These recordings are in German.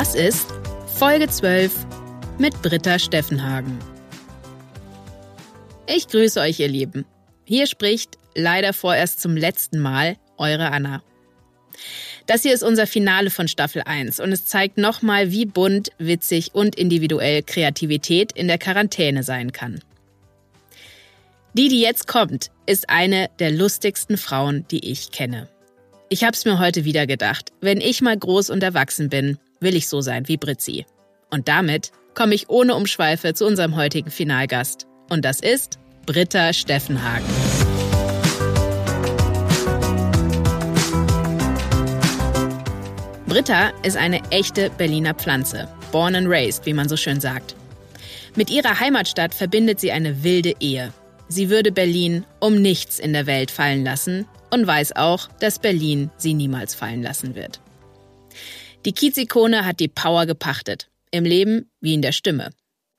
Das ist Folge 12 mit Britta Steffenhagen. Ich grüße euch, ihr Lieben. Hier spricht leider vorerst zum letzten Mal eure Anna. Das hier ist unser Finale von Staffel 1 und es zeigt nochmal, wie bunt, witzig und individuell Kreativität in der Quarantäne sein kann. Die, die jetzt kommt, ist eine der lustigsten Frauen, die ich kenne. Ich hab's mir heute wieder gedacht. Wenn ich mal groß und erwachsen bin, will ich so sein wie Britzi. Und damit komme ich ohne Umschweife zu unserem heutigen Finalgast. Und das ist Britta Steffenhagen. Britta ist eine echte Berliner Pflanze. Born and raised, wie man so schön sagt. Mit ihrer Heimatstadt verbindet sie eine wilde Ehe. Sie würde Berlin um nichts in der Welt fallen lassen und weiß auch, dass Berlin sie niemals fallen lassen wird. Die Kiezikone hat die Power gepachtet. Im Leben wie in der Stimme.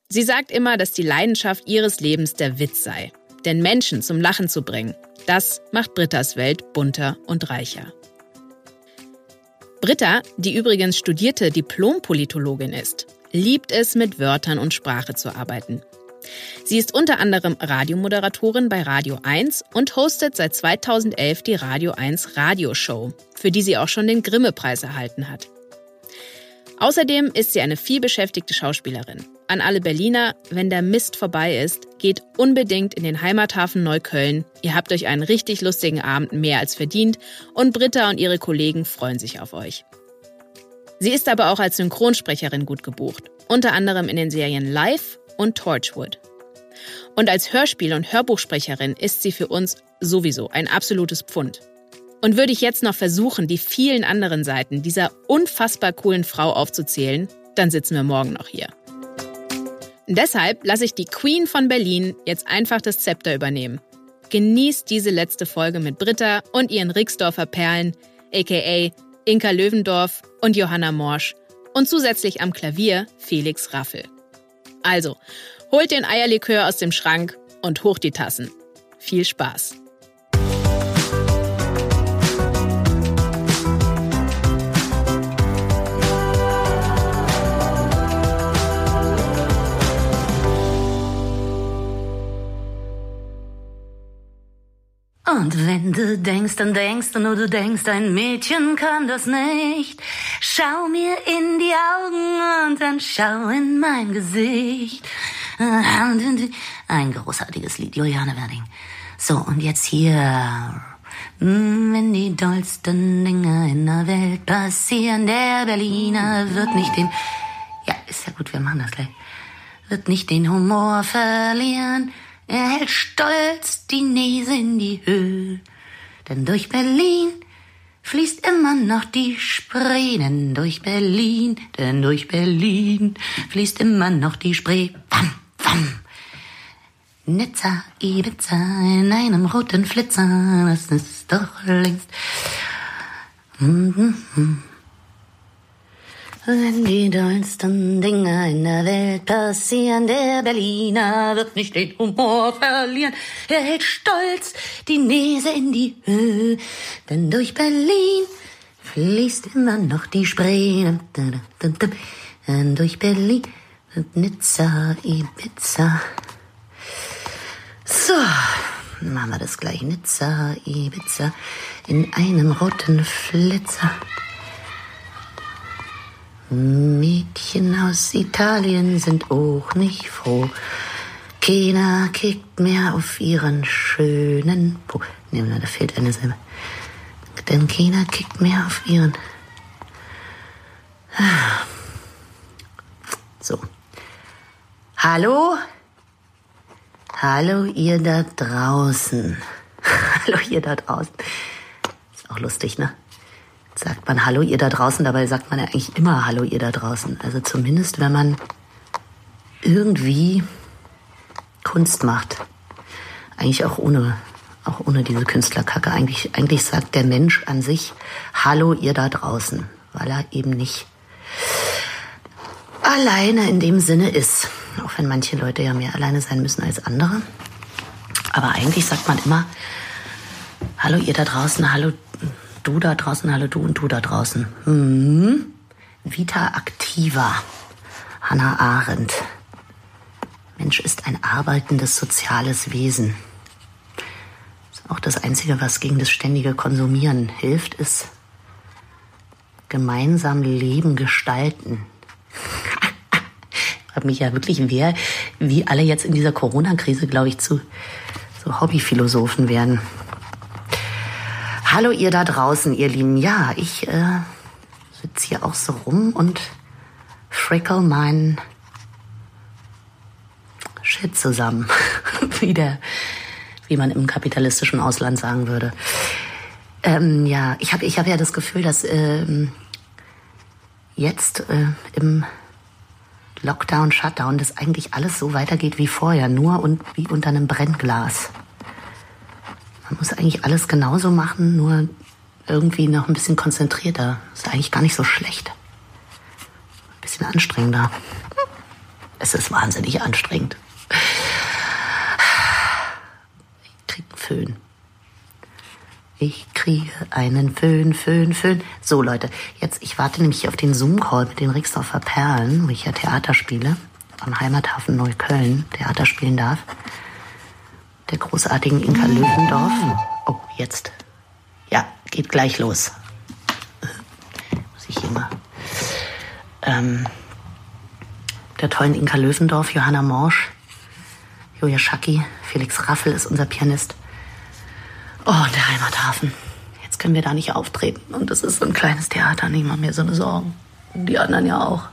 Sie sagt immer, dass die Leidenschaft ihres Lebens der Witz sei. Denn Menschen zum Lachen zu bringen, das macht Brittas Welt bunter und reicher. Britta, die übrigens studierte Diplompolitologin ist, liebt es, mit Wörtern und Sprache zu arbeiten. Sie ist unter anderem Radiomoderatorin bei Radio 1 und hostet seit 2011 die Radio 1 Radioshow, für die sie auch schon den Grimme-Preis erhalten hat. Außerdem ist sie eine vielbeschäftigte Schauspielerin. An alle Berliner, wenn der Mist vorbei ist, geht unbedingt in den Heimathafen Neukölln. Ihr habt euch einen richtig lustigen Abend mehr als verdient und Britta und ihre Kollegen freuen sich auf euch. Sie ist aber auch als Synchronsprecherin gut gebucht, unter anderem in den Serien Live und Torchwood. Und als Hörspiel- und Hörbuchsprecherin ist sie für uns sowieso ein absolutes Pfund. Und würde ich jetzt noch versuchen, die vielen anderen Seiten dieser unfassbar coolen Frau aufzuzählen, dann sitzen wir morgen noch hier. Deshalb lasse ich die Queen von Berlin jetzt einfach das Zepter übernehmen. Genießt diese letzte Folge mit Britta und ihren Rixdorfer Perlen, aka Inka Löwendorf und Johanna Morsch und zusätzlich am Klavier Felix Raffel. Also, holt den Eierlikör aus dem Schrank und hoch die Tassen. Viel Spaß! Und wenn du denkst, dann denkst du nur, du denkst, ein Mädchen kann das nicht. Schau mir in die Augen und dann schau in mein Gesicht. Ein großartiges Lied, Juliane Werding. So, und jetzt hier. Wenn die dollsten Dinge in der Welt passieren, der Berliner wird nicht den, ja, ist ja gut, wir machen das gleich, wird nicht den Humor verlieren. Er hält stolz die Nase in die Höhe. Denn durch Berlin fließt immer noch die Spree. Denn durch Berlin, denn durch Berlin fließt immer noch die Spree. Wam, wam. Nizza, Ibiza in einem roten Flitzer, das ist doch längst. Mm -hmm. Wenn die dollsten Dinge in der Welt passieren, der Berliner wird nicht den Humor verlieren. Er hält stolz die Nase in die Höhe, denn durch Berlin fließt immer noch die Spree. Denn durch Berlin und Nizza, Ibiza. So, machen wir das gleich. Nizza, Ibiza in einem roten Flitzer. Mädchen aus Italien sind auch nicht froh. Keiner kickt mehr auf ihren schönen Po. Nee, da fehlt eine Silbe. Denn keiner kickt mehr auf ihren. So. Hallo? Hallo, ihr da draußen. Hallo, ihr da draußen. Auch lustig, ne? Sagt man Hallo ihr da draußen, dabei sagt man ja eigentlich immer Hallo ihr da draußen. Also zumindest, wenn man irgendwie Kunst macht. Eigentlich auch ohne, auch ohne diese Künstlerkacke. Eigentlich, eigentlich sagt der Mensch an sich Hallo ihr da draußen, weil er eben nicht alleine in dem Sinne ist. Auch wenn manche Leute ja mehr alleine sein müssen als andere. Aber eigentlich sagt man immer Hallo ihr da draußen, hallo du da draußen, hallo du und du da draußen. Hm. Vita Activa. Hannah Arendt. Mensch ist ein arbeitendes soziales Wesen. Auch das Einzige, was gegen das ständige Konsumieren hilft, ist gemeinsam Leben gestalten. ich habe mich ja wirklich, wer, wie alle jetzt in dieser Corona-Krise, glaube ich, zu so Hobbyphilosophen werden. Hallo ihr da draußen, ihr Lieben. Ja, ich äh, sitze hier auch so rum und frickle meinen Shit zusammen. wie, der, wie man im kapitalistischen Ausland sagen würde. Ähm, ja, ich habe ich hab ja das Gefühl, dass ähm, jetzt äh, im Lockdown, Shutdown, dass eigentlich alles so weitergeht wie vorher, nur und wie unter einem Brennglas. Man muss eigentlich alles genauso machen, nur irgendwie noch ein bisschen konzentrierter. Ist eigentlich gar nicht so schlecht. Ein bisschen anstrengender. Es ist wahnsinnig anstrengend. Ich krieg einen Föhn. Ich kriege einen Föhn, Föhn, Föhn. So, Leute, jetzt, ich warte nämlich auf den Zoom-Call mit den Rixdorfer Perlen, wo ich ja Theater spiele. Am Heimathafen Neukölln Theater spielen darf der großartigen Inka Löwendorf. Oh, jetzt. Ja, geht gleich los. Muss ich hier mal. Ähm, der tollen Inka Löwendorf, Johanna Morsch, Julia Schacki, Felix Raffel ist unser Pianist. Oh, der Heimathafen. Jetzt können wir da nicht auftreten. Und das ist so ein kleines Theater, niemand mehr so eine Sorgen. Und die anderen ja auch.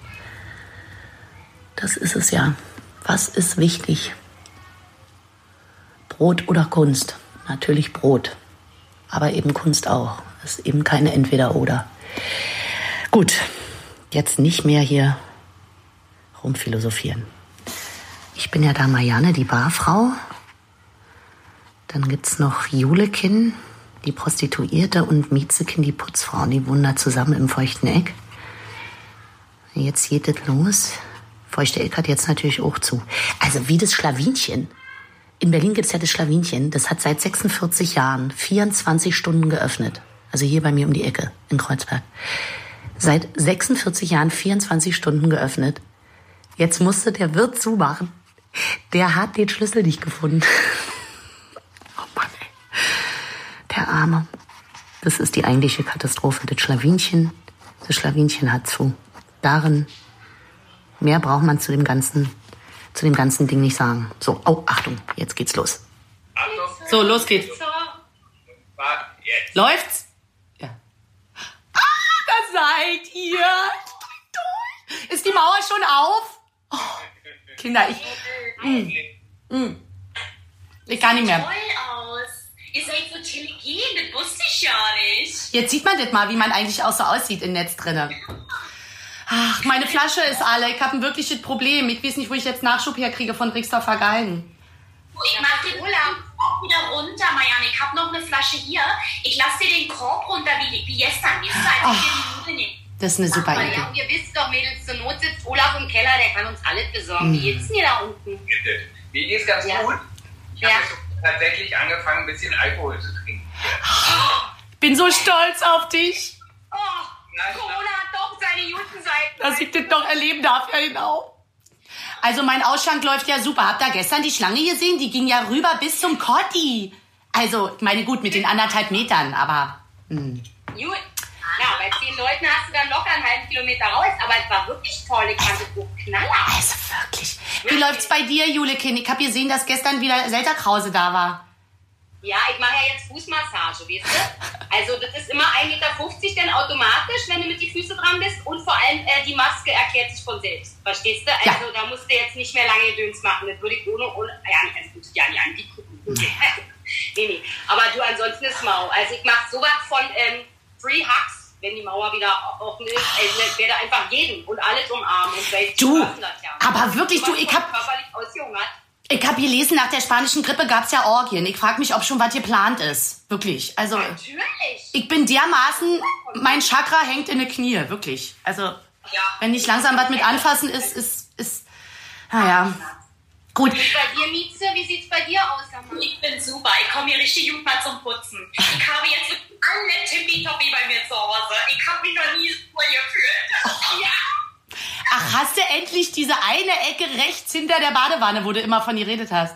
Das ist es ja. Was ist wichtig? Brot oder Kunst? Natürlich Brot, aber eben Kunst auch. Das ist eben keine Entweder-Oder. Gut, jetzt nicht mehr hier rumphilosophieren. Ich bin ja da Marianne, die Barfrau. Dann gibt es noch Julekin, die Prostituierte, und Mietzekin, die Putzfrau. Die wohnen da zusammen im feuchten Eck. Jetzt geht es los. Feuchte Eck hat jetzt natürlich auch zu. Also wie das Schlawinchen. In Berlin gibt es ja das Schlawinchen. Das hat seit 46 Jahren 24 Stunden geöffnet. Also hier bei mir um die Ecke in Kreuzberg. Seit 46 Jahren 24 Stunden geöffnet. Jetzt musste der Wirt zumachen. Der hat den Schlüssel nicht gefunden. oh Mann, ey. Der Arme. Das ist die eigentliche Katastrophe. Das Schlawinchen, das Schlawinchen hat zu. Darin, mehr braucht man zu dem ganzen zu dem ganzen Ding nicht sagen. So, oh, Achtung, jetzt geht's los. Achtung. So, los geht's. Läuft's? Ja. Ah, da seid ihr. Ist die Mauer schon auf? Oh, Kinder, ich. Mm, mm, ich kann nicht mehr. Toll aus. Ihr seid so intelligent, das wusste ich ja nicht. Jetzt sieht man das mal, wie man eigentlich auch so aussieht im Netz drinnen. Ach, meine Flasche ist alle. Ich habe ein wirkliches Problem. Ich weiß nicht, wo ich jetzt Nachschub herkriege von Rixdorfer Galgen. Ich mach den Korb wieder runter, Marianne. Ich hab noch eine Flasche hier. Ich lass dir den Korb runter wie, wie gestern. Wie oh, das ist eine super Idee. Ja, ihr wisst doch, Mädels, zur Not sitzt Olaf im Keller, der kann uns alles besorgen. Wie geht's denn hier da unten? Mir geht's ganz ja. gut. Ich ja. habe tatsächlich angefangen, ein bisschen Alkohol zu trinken. Bin so stolz auf dich. Corona hat doch seine guten Seiten. Dass ich das doch erleben darf, ja genau. Also mein Ausschank läuft ja super. Habt ihr gestern die Schlange gesehen? Die ging ja rüber bis zum Kotti. Also, ich meine, gut, mit den anderthalb Metern, aber... Hm. Gut. Ja, bei zehn Leuten hast du dann locker einen halben Kilometer raus. Aber es war wirklich toll. Ich fand es so knaller. Also wirklich. Wie läuft's bei dir, Julekin? Ich habe gesehen, dass gestern wieder Selter Krause da war. Ja, ich mache ja jetzt Fußmassage, weißt du? Also das ist immer 1,50 Meter dann automatisch, wenn du mit den Füßen dran bist. Und vor allem äh, die Maske erklärt sich von selbst. Verstehst du? Also ja. da musst du jetzt nicht mehr lange Döns machen. Das würde ich ohne, ohne ja, also gut, ja, nicht anbieten. nee, nee. Aber du, ansonsten ist Mau. Also ich mache sowas von ähm, Free Hugs, wenn die Mauer wieder offen ist. Also ich werde einfach jeden und alles umarmen. Und du, aber wirklich, du, ich hab... Körperlich ausgehungert. Ich habe gelesen, nach der spanischen Grippe gab es ja Orgien. Ich frage mich, ob schon was geplant ist. Wirklich. Also, Natürlich. ich bin dermaßen, mein Chakra hängt in den Knie. Wirklich. Also, Ja. wenn nicht langsam was mit anfassen ist, ist, ist, naja. Gut. Und bei dir, Mieze, wie sieht's bei dir aus? Sag mal? Ich bin super. Ich komme hier richtig gut mal zum Putzen. Ich habe jetzt alle tippitoppi bei mir zu Hause. Ich habe mich noch nie so gefühlt. Ja. Ach, hast du endlich diese eine Ecke rechts hinter der Badewanne, wo du immer von geredet hast?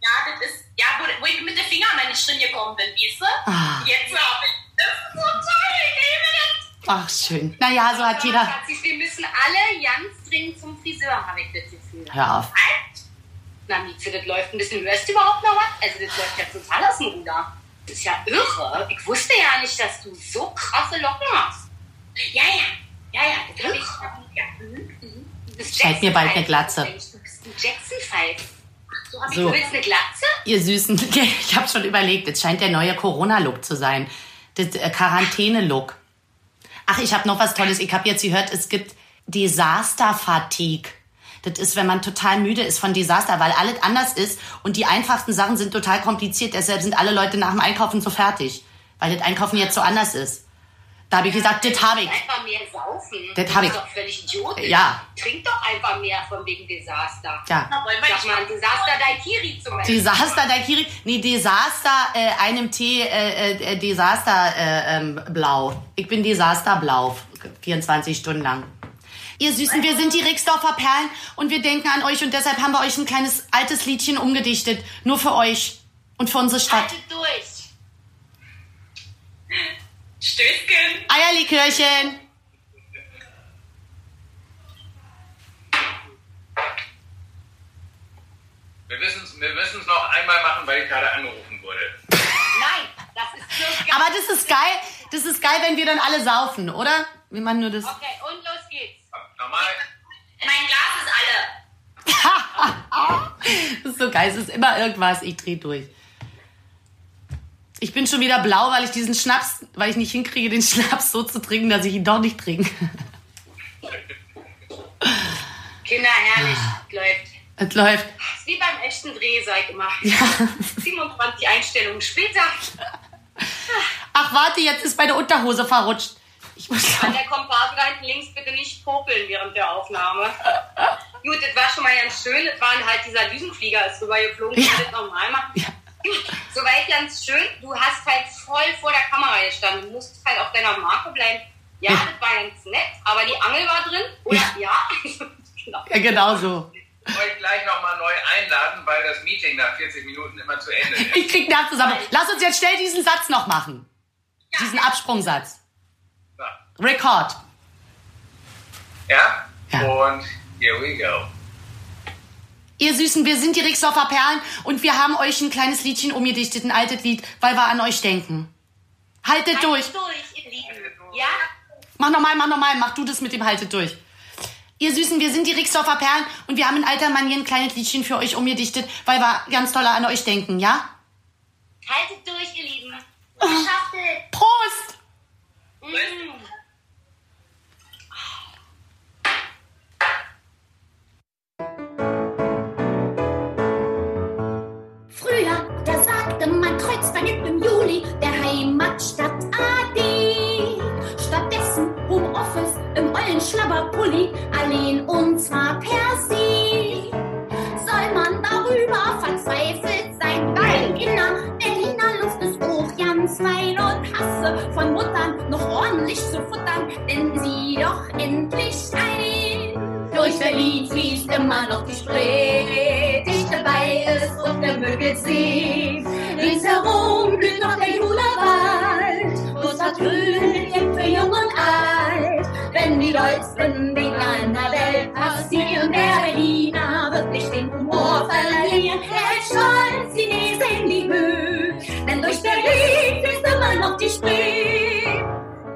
Ja, das ist, ja, wo, wo ich mit den Fingern mal nicht drin gekommen bin, weißt du? Ah. Jetzt habe ich. Das ist so toll. Ich liebe das. Ach, schön. Naja, so hat jeder. Wir müssen alle ganz dringend zum Friseur, habe ich das Gefühl. Hör auf. Na, Mieze, das läuft ein bisschen. Hörst du überhaupt noch was? Also, das läuft ja total aus dem Ruder. Das ist ja irre. Ich wusste ja nicht, dass du so krasse Locken hast. Ja, ja. Ja, ja, das habe ich. Ja. Mhm. Bist Scheint mir bald eine Glatze. Mensch. Du bist ein Jackson Five. So habe ich So. Eine Glatze? Ihr Süßen, ich habe schon überlegt, es scheint der neue Corona-Look zu sein. Das äh, Quarantäne-Look. Ach, ich habe noch was Tolles. Ich habe jetzt gehört, es gibt Disaster-Fatigue. Das ist, wenn man total müde ist von Desaster, weil alles anders ist und die einfachsten Sachen sind total kompliziert. Deshalb sind alle Leute nach dem Einkaufen so fertig, weil das Einkaufen jetzt so anders ist. Da habe ich gesagt, das habe ich. Einfach mehr saufen. Das Du hab bist ich. doch völlig idiotisch. Ja. Trink doch einfach mehr von wegen Desaster. Ja. Na, wollen wir Sag mal, Desaster Daikiri zum Beispiel. Desaster Daikiri, nee, Desaster, äh, einem Tee, äh, äh, Desaster äh, ähm, blau. Ich bin Desaster blau, 24 Stunden lang. Ihr Süßen, wir sind die Rixdorfer Perlen und wir denken an euch und deshalb haben wir euch ein kleines altes Liedchen umgedichtet. Nur für euch und für unsere Stadt. Haltet durch. Stößchen. Eierlikörchen! Wir müssen es wir müssen's noch einmal machen, weil ich gerade angerufen wurde. Nein, das ist so geil. Aber das ist geil, das ist geil, wenn wir dann alle saufen, oder? Wir machen nur das. Okay, und los geht's. Normal. Mein Glas ist alle. Das ist so geil, es ist immer irgendwas, ich dreh durch. Ich bin schon wieder blau, weil ich diesen Schnaps, weil ich nicht hinkriege, den Schnaps so zu trinken, dass ich ihn doch nicht trinke. Kinder, herrlich. Läuft. Es läuft. Ist wie beim echten Dreh, sag ich immer. Ja. 27 Einstellungen später. Ach, warte, jetzt ist meine Unterhose verrutscht. Ich muss An der Komparse da hinten links bitte nicht popeln während der Aufnahme. Gut, das war schon mal ganz schön. Das waren halt dieser Düsenflieger ist rübergeflogen. Ja. Ja. Das normal machen. Ja. Soweit ganz schön. Du hast halt voll vor der Kamera gestanden. Du musst halt auf deiner Marke bleiben. Ja, Ja. das war ganz nett, aber die Angel war drin. Oder ja. genau. Ja, genau so. Ich wollte euch gleich nochmal neu einladen, weil das Meeting nach 40 Minuten immer zu Ende ist. Ich krieg Nerv zusammen. Lass uns jetzt schnell diesen Satz noch machen. Diesen Absprungsatz. So. Record. Ja? Ja. Und here we go. Ihr Süßen, wir sind die Rixdorfer Perlen und wir haben euch ein kleines Liedchen umgedichtet, ein altes Lied, weil wir an euch denken. Haltet durch. Haltet durch, ihr Lieben. Ja? Mach nochmal, mach nochmal, mach du das mit dem Haltet durch. Ihr Süßen, wir sind die Rixdorfer Perlen und wir haben in alter Manier ein kleines Liedchen für euch umgedichtet, weil wir ganz toll an euch denken, ja? Haltet durch, ihr Lieben. Geschafft es. Prost! Mm. Man Kreuzberg im Juli, der Heimatstadt AD. Stattdessen Homeoffice im ollen Schlabberpulli, allein und zwar per se. Soll man darüber verzweifelt sein, weil in der Berliner Luft ist auch ganz fein und Hasse von Muttern noch ordentlich zu futtern, denn sie doch endlich ein. Durch Berlin fließt immer noch die Spree, ist auch der Mögelsee. Ringsherum blüht noch der Julerwald, wo es vertönt wird für Jung und Alt. Wenn die dollsten Dinge in der Welt passieren, der Berliner wird nicht den Humor verlieren. Er hält stolz in die Höhe, denn durch Berlin fließt immer noch die Spree.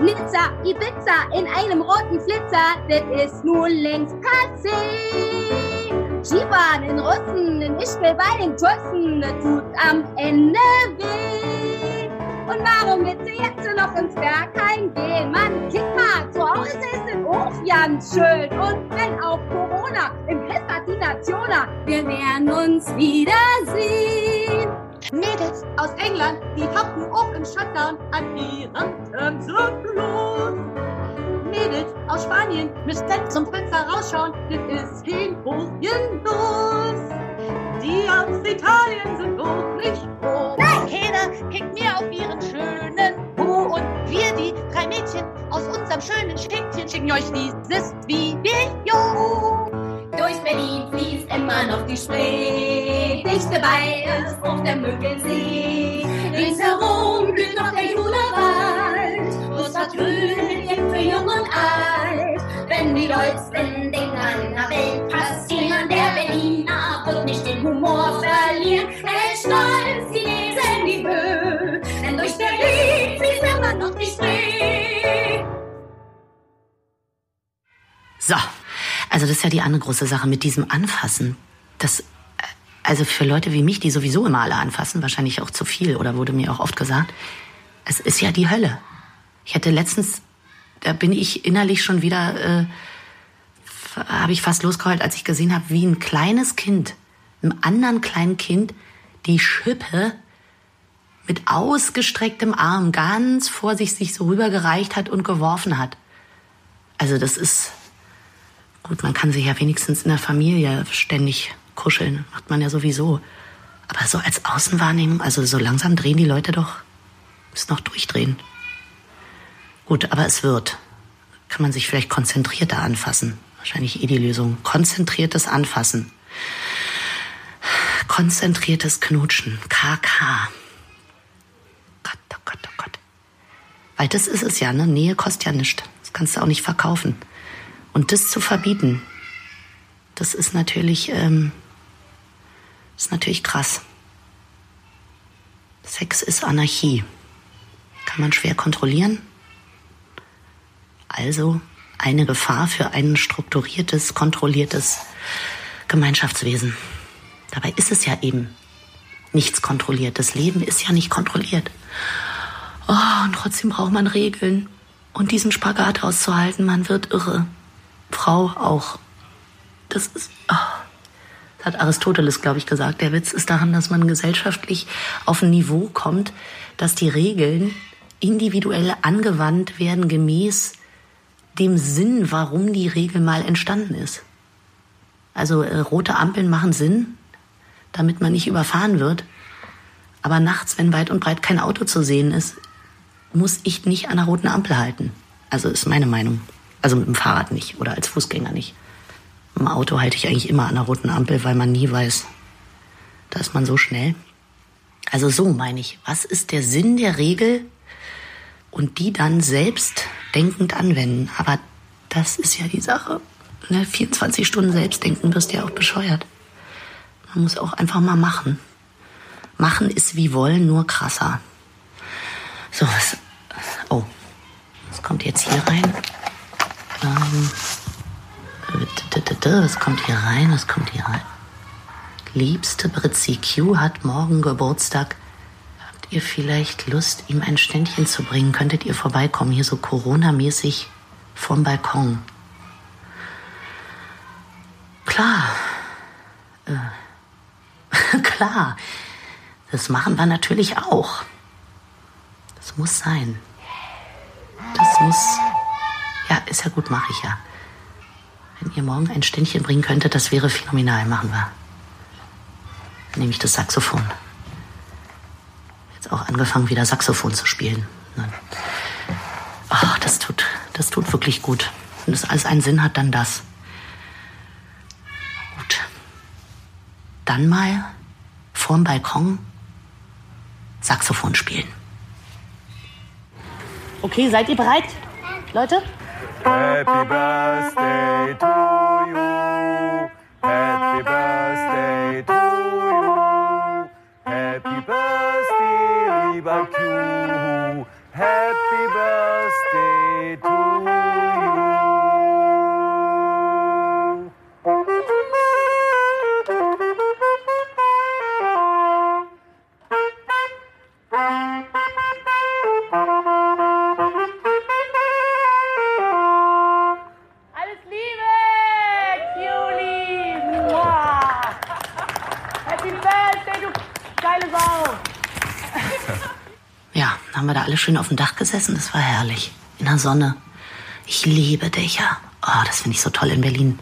Nizza, Ibiza in einem roten Flitzer, das ist nur längst passé. Skifahren in Russen, in Ischgl bei den Tussen, das tut am Ende weh. warum willst du jetzt noch ins Bergheim gehen? Mann, kick mal, zu Hause ist es auch ganz schön. Und wenn auch Corona im hat die Nationer, wir werden uns wiedersehen. Mädels aus England, die hocken auch im Shutdown an ihrem Termsfluss. Mädels aus Spanien müssen zum Fenster rausschauen, das ist kein los. Die aus Italien sind auch nicht froh. Keiner kickt mir auf ihren schönen Po. Und wir, die drei Mädchen aus unserem schönen Städtchen, schicken euch dieses Video. Durch Berlin fließt immer noch die Spree. Dicht dabei ist auf der Müggelsee. Ringsherum blüht noch der. Bloß vertönen für Jung und Alt. Wenn die dollsten Dinger in der Welt passieren, der Berliner wird nicht den Humor verlieren. Er ist stolz, die lesen die Höhe. Denn durch Berlin fließt immer noch die Spree. So, also das ist ja die andere große Sache mit diesem Anfassen. Das, äh, also für Leute wie mich, die sowieso immer alle anfassen, wahrscheinlich auch zu viel oder wurde mir auch oft gesagt, es ist ja die Hölle. Ich hatte letztens, da bin ich innerlich schon wieder, äh, habe ich fast losgeheult, als ich gesehen habe, wie ein kleines Kind, einem anderen kleinen Kind, die Schippe mit ausgestrecktem Arm ganz vor sich sich so rübergereicht hat und geworfen hat. Also das ist, Gut, man kann sich ja wenigstens in der Familie ständig kuscheln. Macht man ja sowieso. Aber so als Außenwahrnehmung, also so langsam drehen die Leute doch, müssen noch durchdrehen. Gut, aber es wird. Kann man sich vielleicht konzentrierter anfassen. Wahrscheinlich eh die Lösung. Konzentriertes Anfassen. Konzentriertes Knutschen. KK. Gott, oh Gott, oh Gott. Weil das ist es ja, ne? Nähe kostet ja nichts. Das kannst du auch nicht verkaufen. Und das zu verbieten, das ist natürlich, ähm, ist natürlich krass. Sex ist Anarchie. Kann man schwer kontrollieren. Also eine Gefahr für ein strukturiertes, kontrolliertes Gemeinschaftswesen. Dabei ist es ja eben nichts kontrolliert. Das Leben ist ja nicht kontrolliert. Oh, und trotzdem braucht man Regeln. Und diesen Spagat auszuhalten, man wird irre. Frau auch. Das ist, oh, das hat Aristoteles, glaube ich, gesagt. Der Witz ist daran, dass man gesellschaftlich auf ein Niveau kommt, dass die Regeln individuell angewandt werden gemäß dem Sinn, warum die Regel mal entstanden ist. Also äh, rote Ampeln machen Sinn, damit man nicht überfahren wird. Aber nachts, wenn weit und breit kein Auto zu sehen ist, muss ich nicht an der roten Ampel halten. Also ist meine Meinung. Also mit dem Fahrrad nicht oder als Fußgänger nicht. Im Auto halte ich eigentlich immer an der roten Ampel, weil man nie weiß, da ist man so schnell. Also so meine ich, was ist der Sinn der Regel und die dann selbst denkend anwenden. Aber das ist ja die Sache. Ne? 24 Stunden Selbstdenken wirst ja auch bescheuert. Man muss auch einfach mal machen. Machen ist wie wollen, nur krasser. So, was. Oh, was kommt jetzt hier rein? Ähm, was kommt hier rein? Was kommt hier rein? Liebste Britzi Q hat morgen Geburtstag. Ihr vielleicht Lust, ihm ein Ständchen zu bringen? Könntet ihr vorbeikommen, hier so Corona-mäßig vom Balkon? Klar. Äh. Klar. Das machen wir natürlich auch. Das muss sein. Das muss ja, ist ja gut, mache ich ja. Wenn ihr morgen ein Ständchen bringen könntet, das wäre phänomenal, machen wir. Nehme ich das Saxophon. Jetzt auch angefangen, wieder Saxophon zu spielen. Ach, das tut, das tut wirklich gut. Wenn das alles einen Sinn hat, dann das. Gut. Dann mal vorm Balkon Saxophon spielen. Okay, seid ihr bereit? Leute? Happy birthday to alle schön auf dem Dach gesessen. Das war herrlich. In der Sonne. Ich liebe Dächer. Oh, das finde ich so toll in Berlin.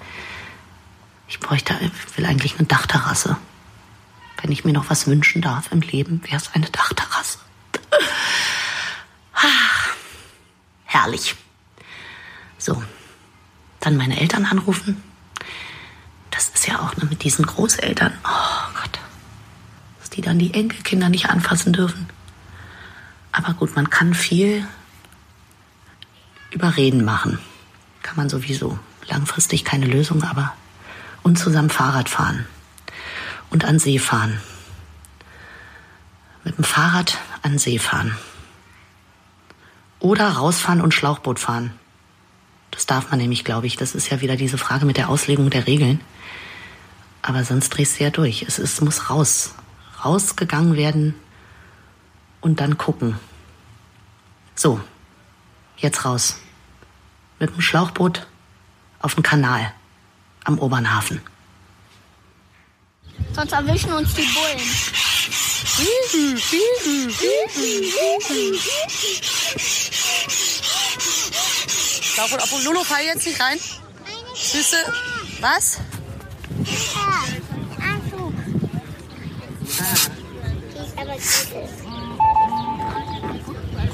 Ich bräuchte, ich will eigentlich eine Dachterrasse. Wenn ich mir noch was wünschen darf im Leben, wäre es eine Dachterrasse. Ah, herrlich. So, dann meine Eltern anrufen. Das ist ja auch ne, mit diesen Großeltern. Oh Gott, dass die dann die Enkelkinder nicht anfassen dürfen. Aber gut, man kann viel überreden machen. Kann man sowieso. Langfristig keine Lösung, aber und zusammen Fahrrad fahren und an See fahren. Mit dem Fahrrad an See fahren. Oder rausfahren und Schlauchboot fahren. Das darf man nämlich, glaube ich. Das ist ja wieder diese Frage mit der Auslegung der Regeln. Aber sonst drehst du ja durch. Es ist, muss raus. Rausgegangen werden und dann gucken. So, jetzt raus. Mit dem Schlauchboot auf den Kanal am Obernhafen. Sonst erwischen uns die Bullen. Lauf und Apollo, fall jetzt nicht rein. Süße, was?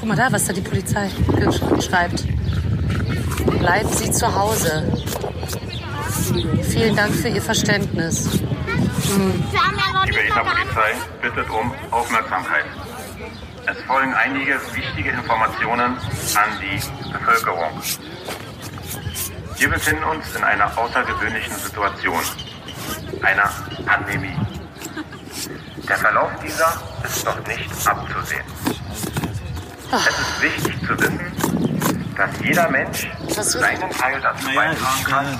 Guck mal da, was da die Polizei schreibt. Bleiben Sie zu Hause. Vielen Dank für Ihr Verständnis. Hm. Die Berliner Polizei bittet um Aufmerksamkeit. Es folgen einige wichtige Informationen an die Bevölkerung. Wir befinden uns in einer außergewöhnlichen Situation, einer Pandemie. Der Verlauf dieser ist noch nicht abzusehen. Es ist wichtig zu wissen, dass jeder Mensch seinen Teil dazu beitragen kann,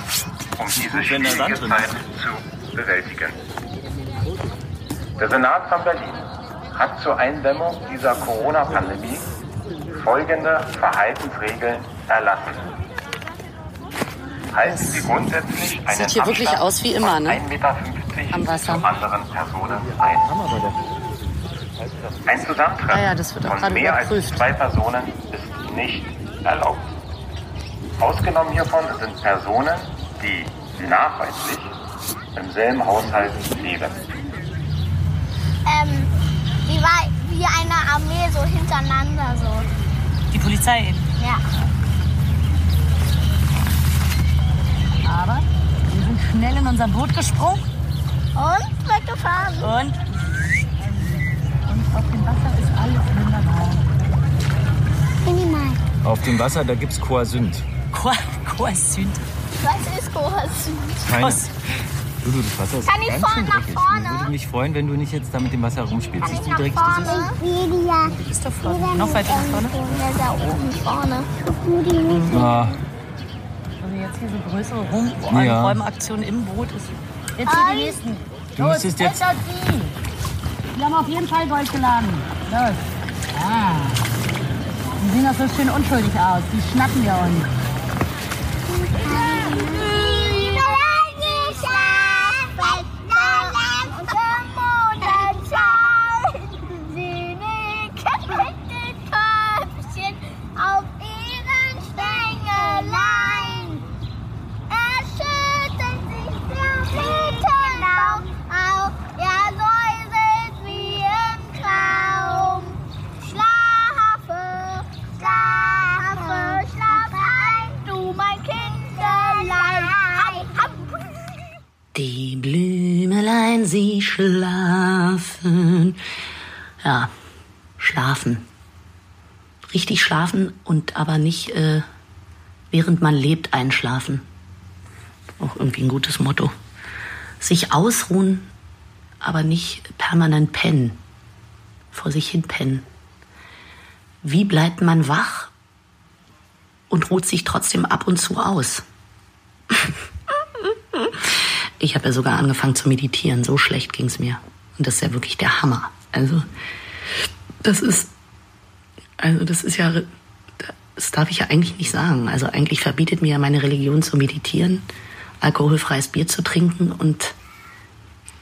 um diese schwierige Zeit zu bewältigen. Der Senat von Berlin hat zur Eindämmung dieser Corona-Pandemie folgende Verhaltensregeln erlassen. Halten Sie grundsätzlich einen Sieht hier wirklich Abstand aus wie immer, von ne? 1,50 Meter Am zu Wasser. anderen Personen ein. Ein Zusammentreffen Ah ja, das wird auch von mehr als überprüft. zwei Personen ist nicht erlaubt. Ausgenommen hiervon sind Personen, die nachweislich im selben Haushalt leben. Ähm, wie war wie eine Armee so hintereinander so. Die Polizei eben. Ja. Aber wir sind schnell in unser Boot gesprungen. Und weggefahren. Und? Auf dem Wasser ist alles wunderbar. Minimal. Auf dem Wasser, da gibt's Koasünd. Koasünd. Was ist Kohasu? Keine. Du, du, das Wasser ist Kann ich ganz vorne schön nach dreckig. vorne? Ich würde mich freuen, wenn du nicht jetzt da mit dem Wasser rumspielst. Siehst du, dreckig das ist? vorne. Lydia. Ist doch vorne. Noch weiter nach vorne. Ja, da oben vorne. Ah, Also jetzt hier so größere Rum Ja. Räumaktionen im Boot ist. Jetzt hier die nächsten. Du müsstest jetzt- Die haben auf jeden Fall Gold geladen. Los. Ah. Die sehen doch so schön unschuldig aus. Die schnappen wir uns. Schlafen. Ja, schlafen. Richtig schlafen und aber nicht, äh, während man lebt, einschlafen. Auch irgendwie ein gutes Motto. Sich ausruhen, aber nicht permanent pennen. Vor sich hin pennen. Wie bleibt man wach und ruht sich trotzdem ab und zu aus? Ich habe ja sogar angefangen zu meditieren. So schlecht ging's mir. Und das ist ja wirklich der Hammer. Also, das ist, also das ist ja, das darf ich ja eigentlich nicht sagen. Also eigentlich verbietet mir ja meine Religion zu meditieren, alkoholfreies Bier zu trinken und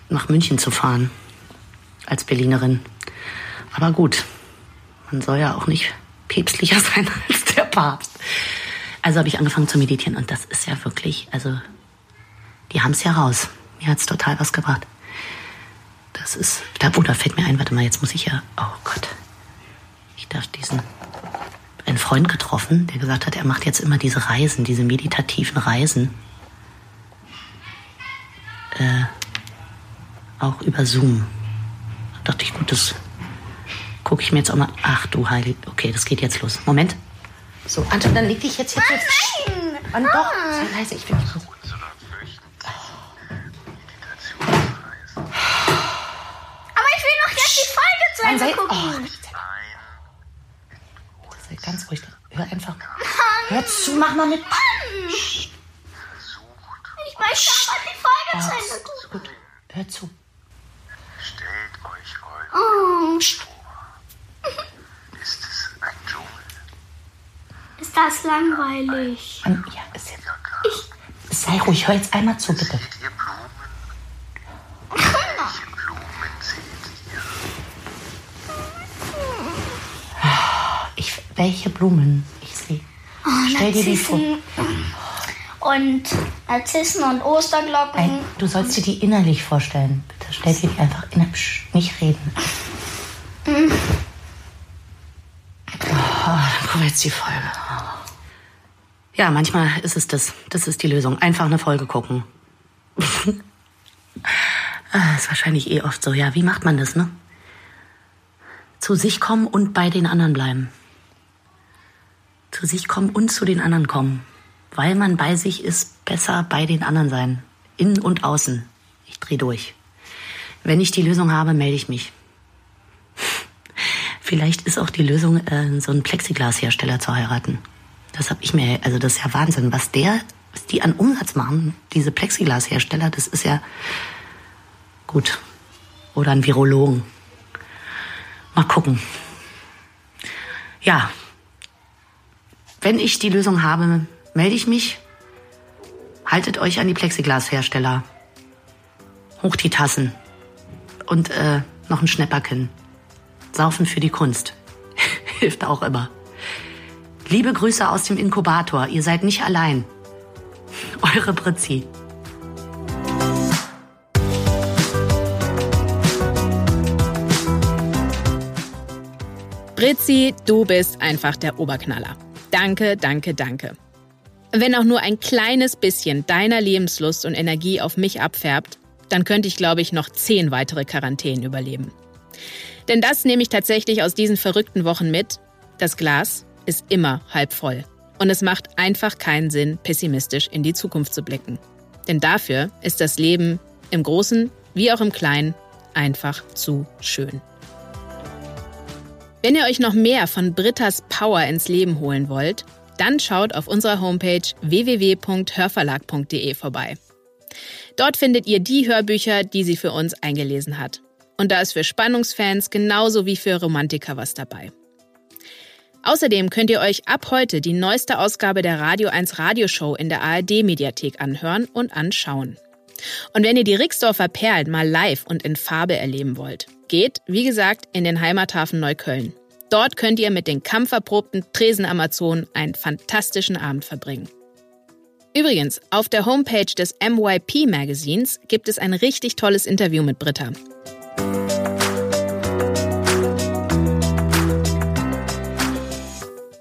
nach München zu fahren. Als Berlinerin. Aber gut, Man soll ja auch nicht päpstlicher sein als der Papst. Also habe ich angefangen zu meditieren und das ist ja wirklich, also die haben es ja raus. Mir hat es total was gebracht. Das ist, da, oh, da fällt mir ein, warte mal, jetzt muss ich ja, oh Gott. Ich darf diesen, einen Freund getroffen, der gesagt hat, er macht jetzt immer diese Reisen, diese meditativen Reisen. Äh, auch über Zoom. Da dachte ich, gut, das gucke ich mir jetzt auch mal. Ach du Heilig. Okay, das geht jetzt los. Moment. So, Anton, dann leg dich jetzt hier. Oh, nein! Wann doch? Sei leise, ich will nicht so. Folge zu Nein, Ende sei- gucken. Sei ganz ruhig. Hör einfach. Hör zu, mach mal mit. Ich möchte aber die Folge zu Ende gucken. Gut, hör zu. Oh. Ist das langweilig? An, ja, ist jetzt. Ich, sei ruhig, hör jetzt einmal zu, bitte. Ich, welche Blumen? Ich sehe. Oh, Stell dir die vor. Narzissen und Narzissen und Osterglocken. Nein, du sollst dir die innerlich vorstellen. Bitte stell dir die einfach innerlich. Nicht reden. Mhm. Oh, dann kommt jetzt die Folge. Ja, manchmal ist es das. Das ist die Lösung. Einfach eine Folge gucken. ah, ist wahrscheinlich eh oft so. Ja, wie macht man das, ne? Zu sich kommen und bei den anderen bleiben. Zu sich kommen und zu den anderen kommen. Weil man bei sich ist, besser bei den anderen sein. Innen und außen. Ich dreh durch. Wenn ich die Lösung habe, melde ich mich. Vielleicht ist auch die Lösung, äh, so einen Plexiglashersteller zu heiraten. Das habe ich mir, also das ist ja Wahnsinn, was der, was die an Umsatz machen, diese Plexiglashersteller, das ist ja gut. Oder ein Virologen. Mal gucken. Ja. Wenn ich die Lösung habe, melde ich mich. Haltet euch an die Plexiglashersteller. Hoch die Tassen. Und äh, noch ein Schnäpperkin. Saufen für die Kunst. Hilft auch immer. Liebe Grüße aus dem Inkubator. Ihr seid nicht allein. Eure Britzi. Britzi, du bist einfach der Oberknaller. Danke, danke, danke. Wenn auch nur ein kleines bisschen deiner Lebenslust und Energie auf mich abfärbt, dann könnte ich, glaube ich, noch zehn weitere Quarantänen überleben. Denn das nehme ich tatsächlich aus diesen verrückten Wochen mit. Das Glas ist immer halb voll. Und es macht einfach keinen Sinn, pessimistisch in die Zukunft zu blicken. Denn dafür ist das Leben im Großen wie auch im Kleinen einfach zu schön. Wenn ihr euch noch mehr von Britta's Power ins Leben holen wollt, dann schaut auf unserer Homepage www.hörverlag.de vorbei. Dort findet ihr die Hörbücher, die sie für uns eingelesen hat. Und da ist für Spannungsfans genauso wie für Romantiker was dabei. Außerdem könnt ihr euch ab heute die neueste Ausgabe der Radio 1 Radioshow in der ARD-Mediathek anhören und anschauen. Und wenn ihr die Rixdorfer Perlen mal live und in Farbe erleben wollt, geht, wie gesagt, in den Heimathafen Neukölln. Dort könnt ihr mit den kampferprobten Tresen-Amazonen einen fantastischen Abend verbringen. Übrigens, auf der Homepage des MYP Magazins gibt es ein richtig tolles Interview mit Britta.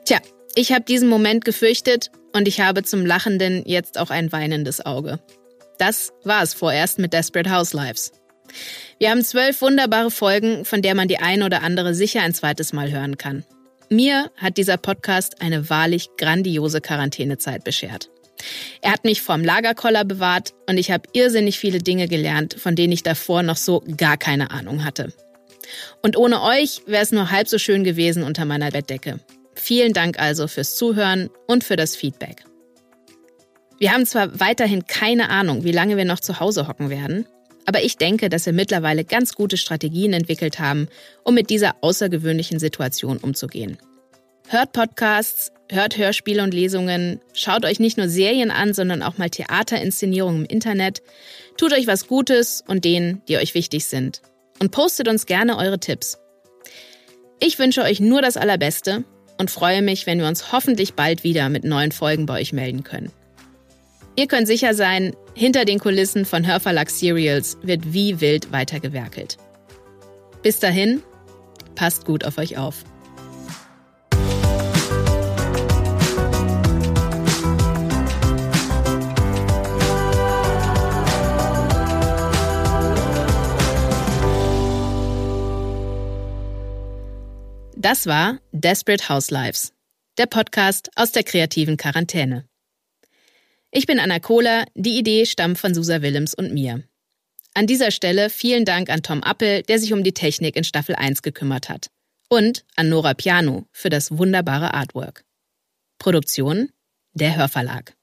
Tja, ich habe diesen Moment gefürchtet und ich habe zum Lachenden jetzt auch ein weinendes Auge. Das war es vorerst mit Desperate Housewives. Wir haben zwölf wunderbare Folgen, von der man die ein oder andere sicher ein zweites Mal hören kann. Mir hat dieser Podcast eine wahrlich grandiose Quarantänezeit beschert. Er hat mich vom Lagerkoller bewahrt und ich habe irrsinnig viele Dinge gelernt, von denen ich davor noch so gar keine Ahnung hatte. Und ohne euch wäre es nur halb so schön gewesen unter meiner Bettdecke. Vielen Dank also fürs Zuhören und für das Feedback. Wir haben zwar weiterhin keine Ahnung, wie lange wir noch zu Hause hocken werden, aber ich denke, dass wir mittlerweile ganz gute Strategien entwickelt haben, um mit dieser außergewöhnlichen Situation umzugehen. Hört Podcasts, hört Hörspiele und Lesungen, schaut euch nicht nur Serien an, sondern auch mal Theaterinszenierungen im Internet, tut euch was Gutes und denen, die euch wichtig sind. Und postet uns gerne eure Tipps. Ich wünsche euch nur das Allerbeste und freue mich, wenn wir uns hoffentlich bald wieder mit neuen Folgen bei euch melden können. Ihr könnt sicher sein, hinter den Kulissen von Hörverlag Serials wird wie wild weitergewerkelt. Bis dahin, passt gut auf euch auf. Das war Desperate Housewives, der Podcast aus der kreativen Quarantäne. Ich bin Anna Kohler, die Idee stammt von Susa Willems und mir. An dieser Stelle vielen Dank an Tom Appel, der sich um die Technik in Staffel 1 gekümmert hat. Und an Nora Piano für das wunderbare Artwork. Produktion der Hörverlag.